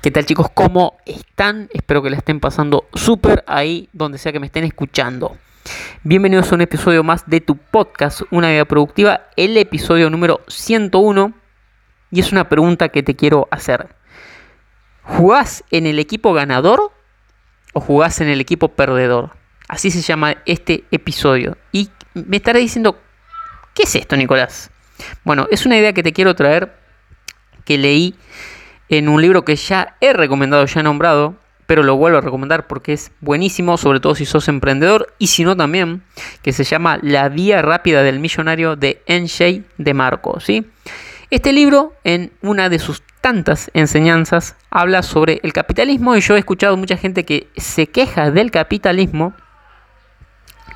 ¿Qué tal chicos? ¿Cómo están? Espero que la estén pasando súper ahí donde sea que me estén escuchando. Bienvenidos a un episodio más de tu podcast, Una vida productiva, el episodio número 101. Y es una pregunta que te quiero hacer. ¿Jugás en el equipo ganador o jugás en el equipo perdedor? Así se llama este episodio. Y me estaré diciendo, ¿qué es esto, Nicolás? Bueno, es una idea que te quiero traer que leí en un libro que ya he recomendado, ya he nombrado, pero lo vuelvo a recomendar porque es buenísimo, sobre todo si sos emprendedor y si no también, que se llama La Vía Rápida del Millonario de Enshey de Marco. ¿sí? Este libro, en una de sus tantas enseñanzas, habla sobre el capitalismo y yo he escuchado mucha gente que se queja del capitalismo,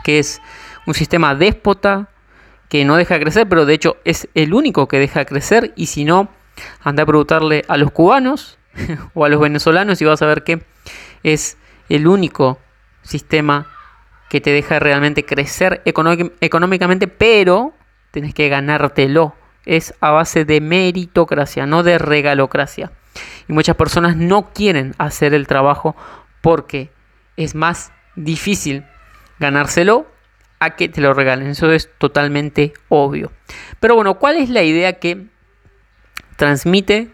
que es un sistema déspota, que no deja crecer, pero de hecho es el único que deja crecer y si no Anda a preguntarle a los cubanos o a los venezolanos y vas a ver que es el único sistema que te deja realmente crecer económicamente, pero tenés que ganártelo. Es a base de meritocracia, no de regalocracia. Y muchas personas no quieren hacer el trabajo porque es más difícil ganárselo a que te lo regalen. Eso es totalmente obvio. Pero bueno, ¿cuál es la idea que transmite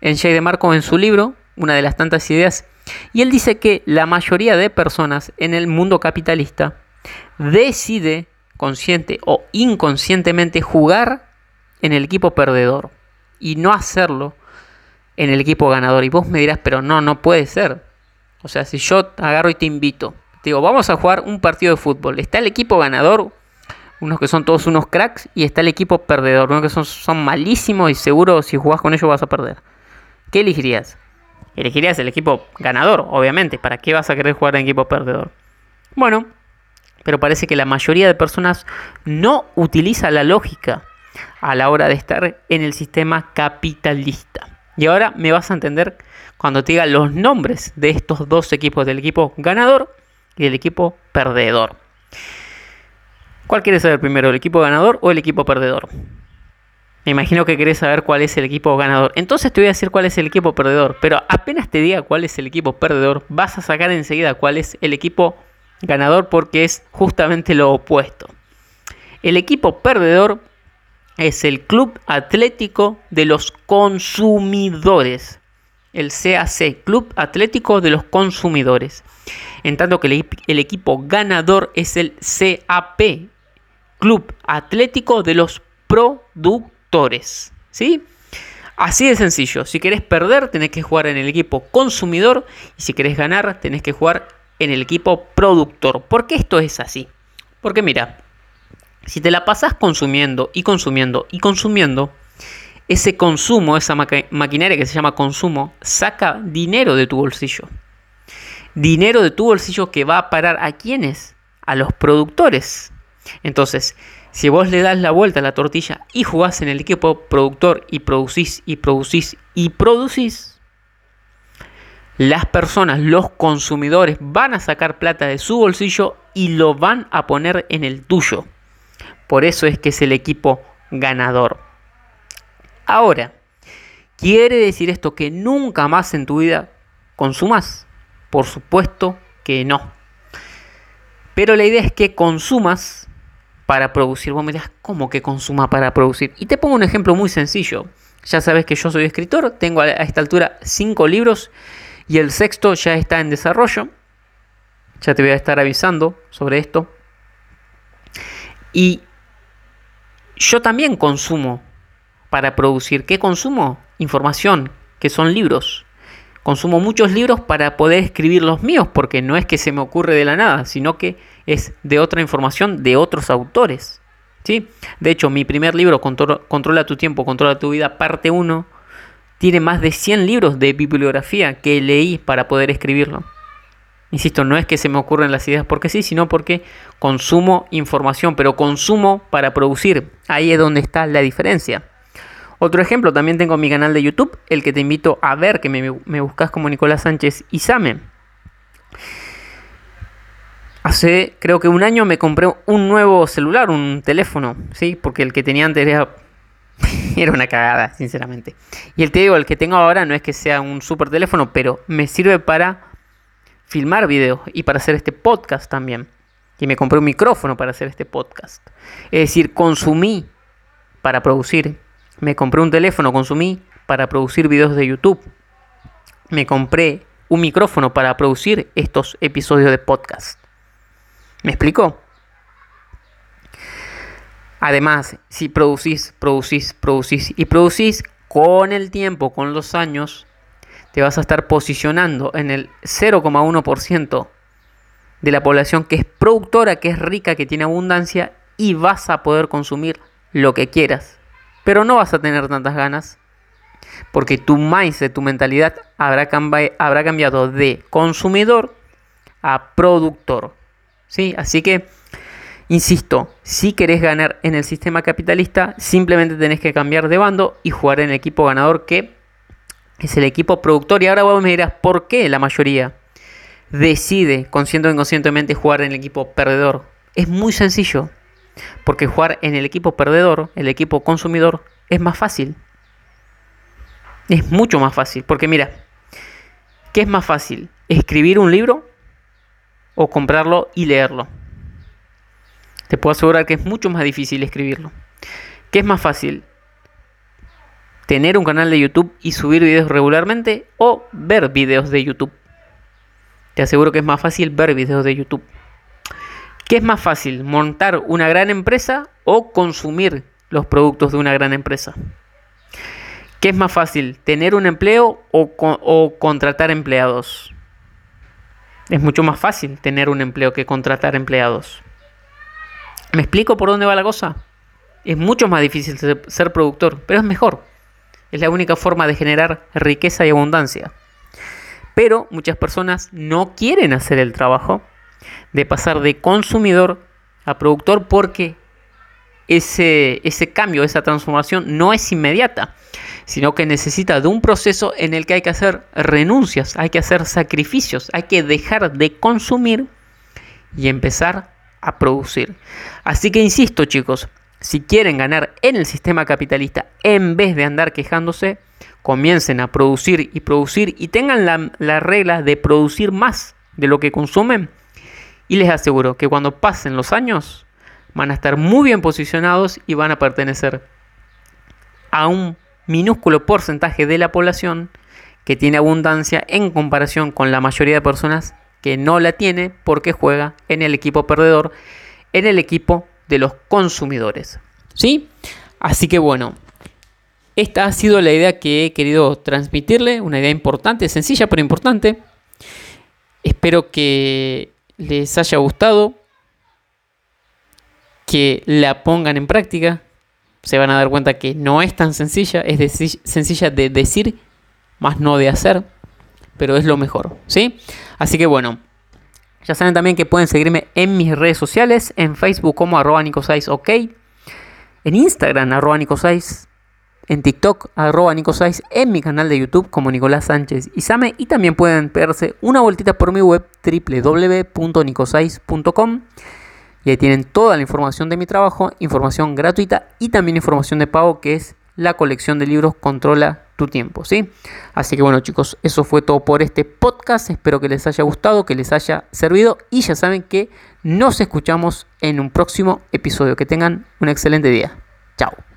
en Jay de Marco en su libro, una de las tantas ideas, y él dice que la mayoría de personas en el mundo capitalista decide consciente o inconscientemente jugar en el equipo perdedor y no hacerlo en el equipo ganador. Y vos me dirás, pero no, no puede ser. O sea, si yo agarro y te invito, te digo, vamos a jugar un partido de fútbol, está el equipo ganador unos que son todos unos cracks y está el equipo perdedor, unos que son, son malísimos y seguro si jugás con ellos vas a perder. ¿Qué elegirías? Elegirías el equipo ganador, obviamente. ¿Para qué vas a querer jugar en equipo perdedor? Bueno, pero parece que la mayoría de personas no utiliza la lógica a la hora de estar en el sistema capitalista. Y ahora me vas a entender cuando te diga los nombres de estos dos equipos, del equipo ganador y del equipo perdedor. ¿Cuál quieres saber primero, el equipo ganador o el equipo perdedor? Me imagino que querés saber cuál es el equipo ganador. Entonces te voy a decir cuál es el equipo perdedor. Pero apenas te diga cuál es el equipo perdedor, vas a sacar enseguida cuál es el equipo ganador porque es justamente lo opuesto. El equipo perdedor es el Club Atlético de los Consumidores. El CAC, Club Atlético de los Consumidores. En tanto que el, el equipo ganador es el CAP, Club Atlético de los Productores. ¿Sí? Así de sencillo. Si querés perder, tenés que jugar en el equipo consumidor. Y si querés ganar, tenés que jugar en el equipo productor. ¿Por qué esto es así? Porque mira, si te la pasas consumiendo y consumiendo y consumiendo, ese consumo, esa maquinaria que se llama consumo, saca dinero de tu bolsillo. Dinero de tu bolsillo que va a parar a quiénes? A los productores. Entonces, si vos le das la vuelta a la tortilla y jugás en el equipo productor y producís y producís y producís, las personas, los consumidores van a sacar plata de su bolsillo y lo van a poner en el tuyo. Por eso es que es el equipo ganador. Ahora, ¿quiere decir esto que nunca más en tu vida consumas? Por supuesto que no. Pero la idea es que consumas para producir. Vos me ¿cómo que consuma para producir? Y te pongo un ejemplo muy sencillo. Ya sabes que yo soy escritor, tengo a esta altura cinco libros y el sexto ya está en desarrollo. Ya te voy a estar avisando sobre esto. Y yo también consumo para producir. ¿Qué consumo? Información, que son libros. Consumo muchos libros para poder escribir los míos, porque no es que se me ocurre de la nada, sino que es de otra información de otros autores. ¿sí? De hecho, mi primer libro, Controla tu tiempo, Controla tu vida, parte 1, tiene más de 100 libros de bibliografía que leí para poder escribirlo. Insisto, no es que se me ocurren las ideas porque sí, sino porque consumo información, pero consumo para producir. Ahí es donde está la diferencia. Otro ejemplo, también tengo mi canal de YouTube, el que te invito a ver, que me, buscas como Nicolás Sánchez Isame. Hace creo que un año me compré un nuevo celular, un teléfono, ¿sí? Porque el que tenía antes era, era una cagada, sinceramente. Y el te digo, el que tengo ahora no es que sea un super teléfono, pero me sirve para filmar videos y para hacer este podcast también. Y me compré un micrófono para hacer este podcast. Es decir, consumí para producir. Me compré un teléfono, consumí para producir videos de YouTube. Me compré un micrófono para producir estos episodios de podcast. ¿Me explico? Además, si producís, producís, producís y producís con el tiempo, con los años, te vas a estar posicionando en el 0,1% de la población que es productora, que es rica, que tiene abundancia y vas a poder consumir lo que quieras. Pero no vas a tener tantas ganas porque tu mindset, tu mentalidad habrá, cambiado de consumidor a productor. ¿Sí? Así que, insisto, si querés ganar en el sistema capitalista, simplemente tenés que cambiar de bando y jugar en el equipo ganador que es el equipo productor. Y ahora vos me dirás, ¿por qué la mayoría decide consciente o inconscientemente jugar en el equipo perdedor? Es muy sencillo. Porque jugar en el equipo perdedor, el equipo consumidor, es más fácil. Es mucho más fácil. Porque mira, ¿qué es más fácil? ¿Escribir un libro o comprarlo y leerlo? Te puedo asegurar que es mucho más difícil escribirlo. ¿Qué es más fácil? tener un canal de YouTube y subir videos regularmente o ver videos de YouTube. Te aseguro que es más fácil ver videos de YouTube. ¿Qué es más fácil? ¿Montar una gran empresa o consumir los productos de una gran empresa? ¿Qué es más fácil? ¿Tener un empleo o, o contratar empleados? Es mucho más fácil tener un empleo que contratar empleados. ¿Me explico por dónde va la cosa? Es mucho más difícil ser productor, pero es mejor. Es la única forma de generar riqueza y abundancia. Pero muchas personas no quieren hacer el trabajo de pasar de consumidor a productor porque ese, ese cambio, esa transformación no es inmediata, sino que necesita de un proceso en el que hay que hacer renuncias, hay que hacer sacrificios, hay que dejar de consumir y empezar a producir. Así que insisto chicos, si quieren ganar en el sistema capitalista en vez de andar quejándose, comiencen a producir y producir y tengan la, regla de producir más de lo que consumen. Y les aseguro que cuando pasen los años van a estar muy bien posicionados y van a pertenecer a un minúsculo porcentaje de la población que tiene abundancia en comparación con la mayoría de personas que no la tiene porque juega en el equipo perdedor, en el equipo de los consumidores. ¿Sí? Así que bueno, esta ha sido la idea que he querido transmitirle, una idea importante, sencilla pero importante. Espero que les haya gustado, que la pongan en práctica. Se van a dar cuenta que no es tan sencilla, es sencilla de decir, más no de hacer, pero es lo mejor, ¿sí? Así que bueno, ya saben también que pueden seguirme en mis redes sociales, en Facebook como arroba ok, en Instagram arroba en TikTok arroba en mi canal de YouTube como Nicolás Sánchez Isame y también pueden verse una vueltita por mi web www.nicosais.com y ahí tienen toda la información de mi trabajo, información gratuita y también información de pago que es la colección de libros Controla tu tiempo, ¿sí? Así que bueno chicos, eso fue todo por este podcast, espero que les haya gustado, que les haya servido. Y ya saben que nos escuchamos en un próximo episodio, que tengan un excelente día, chao.